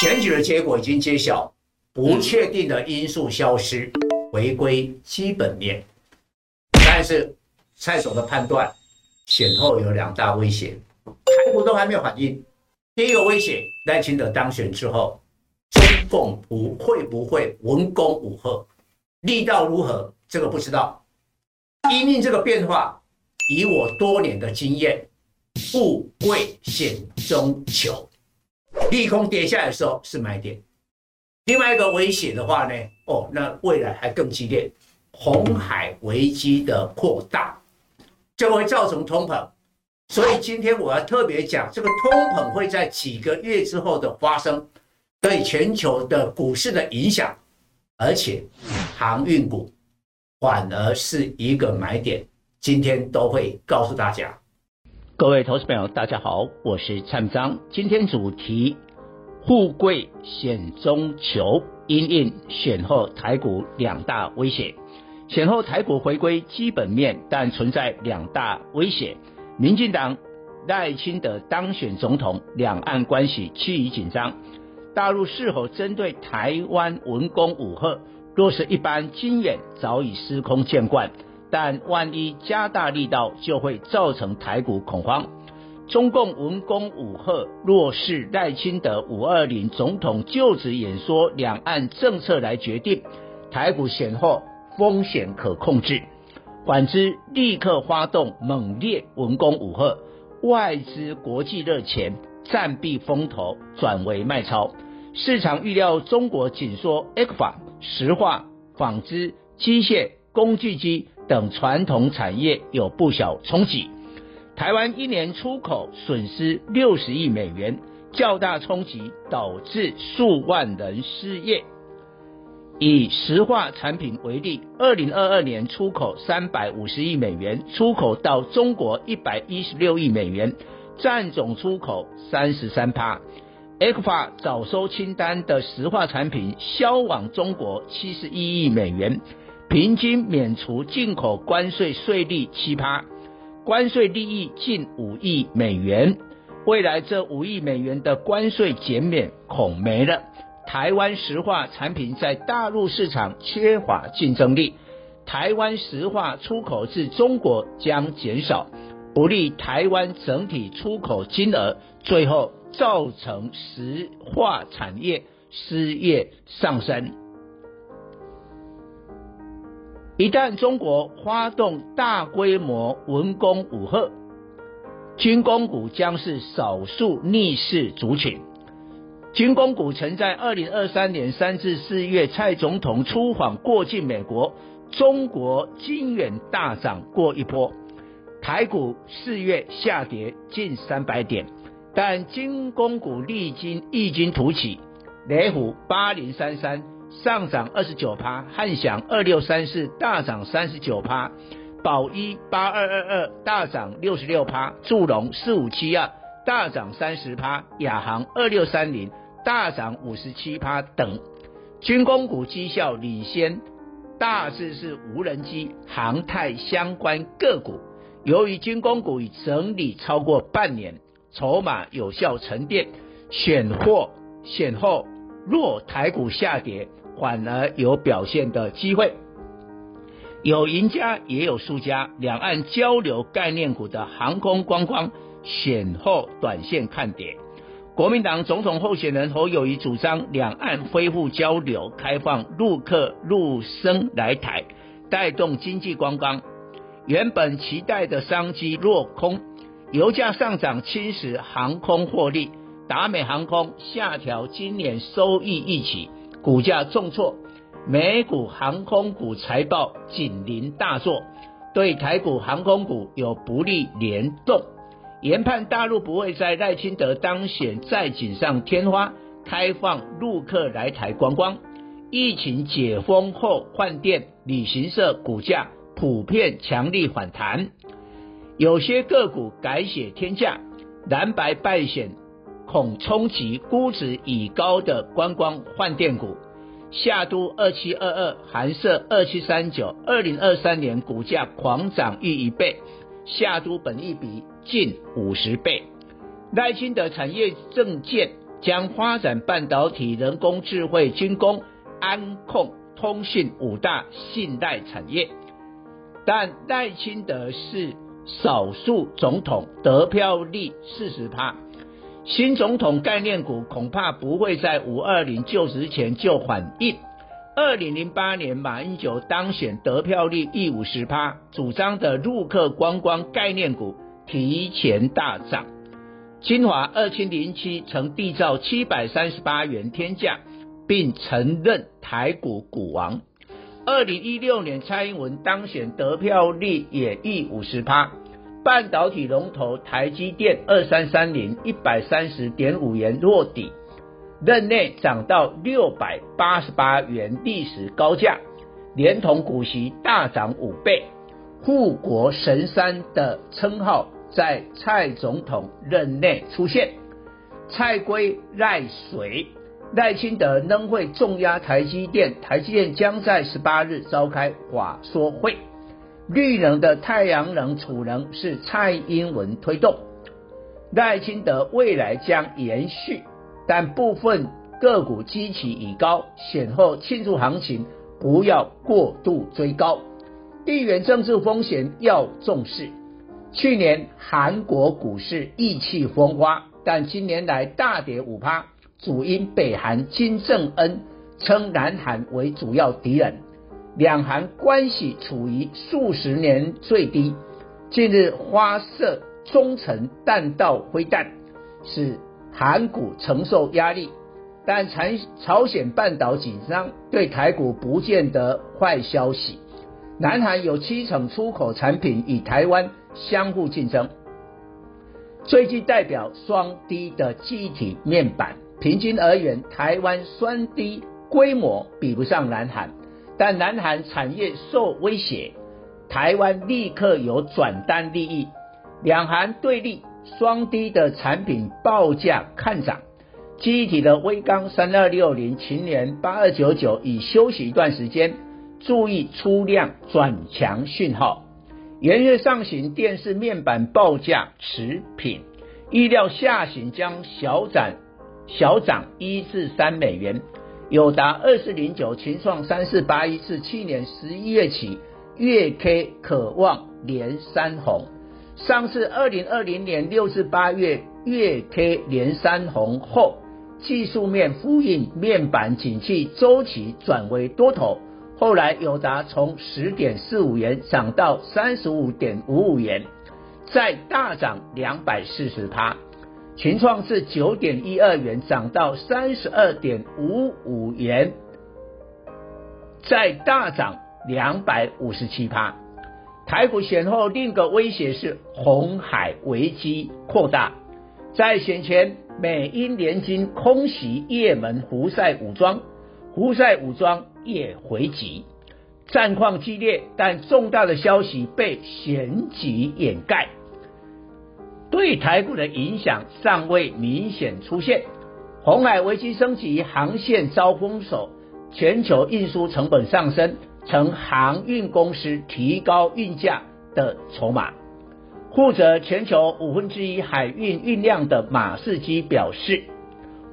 选举的结果已经揭晓，不确定的因素消失，回归基本面。但是蔡总的判断，选后有两大威胁，台股都还没有反应。第一个威胁，赖清德当选之后，中共不会不会文攻武赫，力道如何？这个不知道。因应这个变化，以我多年的经验，富贵险中求，利空跌下来的时候是买点。另外一个威胁的话呢，哦，那未来还更激烈，红海危机的扩大，就会造成通膨。所以今天我要特别讲，这个通膨会在几个月之后的发生，对全球的股市的影响，而且航运股反而是一个买点。今天都会告诉大家。各位投资朋友，大家好，我是蔡明彰。今天主题：富贵险中求，因应选后台股两大威胁。选后台股回归基本面，但存在两大威胁。民进党赖清德当选总统，两岸关系趋于紧张。大陆是否针对台湾文攻武吓？若是一般经验，早已司空见惯；但万一加大力道，就会造成台股恐慌。中共文攻武吓，若是赖清德五二零总统就职演说两岸政策来决定，台股选后风险可控制。反之，立刻发动猛烈文攻武吓，外资国际热钱暂避风头，转为卖超。市场预料中国紧缩 ECFA、石化、纺织、机械、工具机等传统产业有不小冲击。台湾一年出口损失六十亿美元，较大冲击导致数万人失业。以石化产品为例，二零二二年出口三百五十亿美元，出口到中国一百一十六亿美元，占总出口三十三趴。ECFA 早收清单的石化产品销往中国七十一亿美元，平均免除进口关税税率七趴，关税利益近五亿美元。未来这五亿美元的关税减免恐没了。台湾石化产品在大陆市场缺乏竞争力，台湾石化出口至中国将减少，不利台湾整体出口金额，最后造成石化产业失业上升。一旦中国发动大规模文攻武吓，军工股将是少数逆势族群。军工股曾在二零二三年三至四月，蔡总统出访过境美国，中国金圆大涨过一波，台股四月下跌近三百点，但军工股历经异军突起，雷虎八零三三上涨二十九趴，汉翔二六三四大涨三十九趴，宝一八二二二大涨六十六趴，祝融四五七二大涨三十趴，亚航二六三零。大涨五十七趴等，军工股绩效领先，大致是无人机、航太相关个股。由于军工股已整理超过半年，筹码有效沉淀，选货选后若台股下跌，反而有表现的机会。有赢家也有输家，两岸交流概念股的航空观光选后短线看跌。国民党总统候选人侯友谊主张两岸恢复交流，开放陆客陆生来台，带动经济观光。原本期待的商机落空，油价上涨侵蚀航空获利，达美航空下调今年收益预期，股价重挫。美股航空股财报紧邻大作，对台股航空股有不利联动。研判大陆不会在赖清德当选再锦上添花，开放陆客来台观光。疫情解封后，饭店、旅行社股价普遍强力反弹，有些个股改写天价，蓝白败险，恐冲击估值已高的观光换电股。夏都二七二二、寒舍二七三九，二零二三年股价狂涨逾一倍。夏都本益比近五十倍，赖清德产业政见将发展半导体、人工智慧、军工、安控、通讯五大信贷产业。但赖清德是少数总统得票率四十趴，新总统概念股恐怕不会在五二零就职前就反应。二零零八年马英九当选得票率一五十趴，主张的陆客观光概念股提前大涨。清华二七零七曾缔造七百三十八元天价，并承认台股股王。二零一六年蔡英文当选得票率也逾五十趴，半导体龙头台积电二三三零一百三十点五元落底，任内涨到六百八十八元历史高价，连同股息大涨五倍，护国神山的称号。在蔡总统任内出现，蔡圭赖水，赖清德仍会重压台积电，台积电将在十八日召开法说会。绿能的太阳能储能是蔡英文推动，赖清德未来将延续，但部分个股基期已高，选后庆祝行情不要过度追高，地缘政治风险要重视。去年韩国股市意气风发，但今年来大跌五趴，主因北韩金正恩称南韩为主要敌人，两韩关系处于数十年最低。近日发射中程弹道飞弹，使韩股承受压力，但朝朝鲜半岛紧张对台股不见得坏消息。南韩有七成出口产品与台湾相互竞争，最具代表双低的记忆体面板。平均而言，台湾双低规模比不上南韩，但南韩产业受威胁，台湾立刻有转单利益。两韩对立，双低的产品报价看涨。记忆体的威刚三二六零、群联八二九九已休息一段时间，注意出量转强讯号。元月上行，电视面板报价持平，预料下行将小涨小涨一至三美元。友达二四零九、群创三四八一至去年十一月起月 K 可望连三红，上次二零二零年六至八月月 K 连三红后，技术面呼应面板景气周期转为多头。后来友达从十点四五元涨到三十五点五五元，再大涨两百四十趴。群创自九点一二元涨到三十二点五五元，再大涨两百五十七趴。台股选后另一个威胁是红海危机扩大，在选前美英联军空袭也门胡塞武装，胡塞武装。也回击，战况激烈，但重大的消息被选举掩盖，对台股的影响尚未明显出现。红海危机升级，航线遭封锁，全球运输成本上升，成航运公司提高运价的筹码。负责全球五分之一海运运量的马士基表示。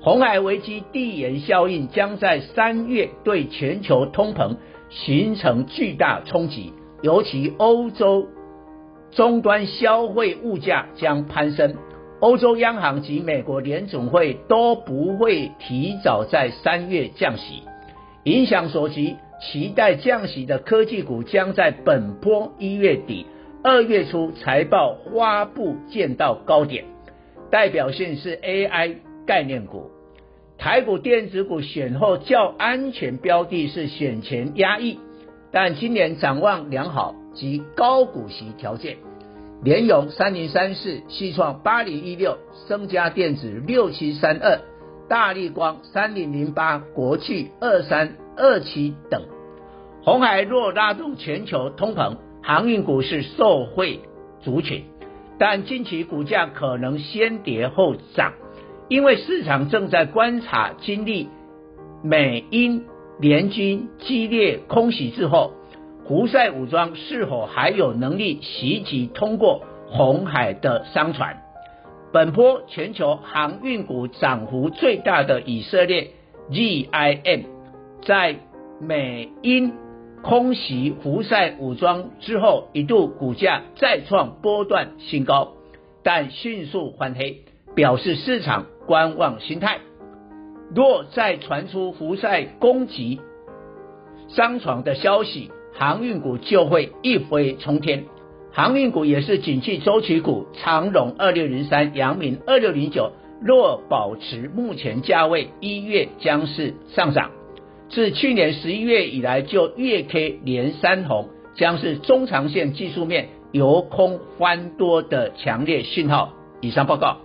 红海危机递延效应将在三月对全球通膨形成巨大冲击，尤其欧洲终端消费物价将攀升。欧洲央行及美国联总会都不会提早在三月降息，影响所及，期待降息的科技股将在本波一月底、二月初财报发布见到高点，代表性是 AI 概念股。台股电子股选后较安全标的是选前压抑，但今年展望良好及高股息条件。联咏三零三四、西创八零一六、升佳电子六七三二、大立光三零零八、国巨二三二七等。鸿海若拉动全球通膨，航运股是受惠族群，但近期股价可能先跌后涨。因为市场正在观察经历美英联军激烈空袭之后，胡塞武装是否还有能力袭击通过红海的商船。本波全球航运股涨幅最大的以色列 GIM，在美英空袭胡塞武装之后，一度股价再创波段新高，但迅速翻黑，表示市场观望心态。若再传出胡塞攻击商船的消息，航运股就会一飞冲天。航运股也是景气周期股，长荣二六零三、阳明二六零九，若保持目前价位，一月将是上涨。自去年十一月以来，就月 K 连三红，将是中长线技术面由空翻多的强烈讯号。以上报告。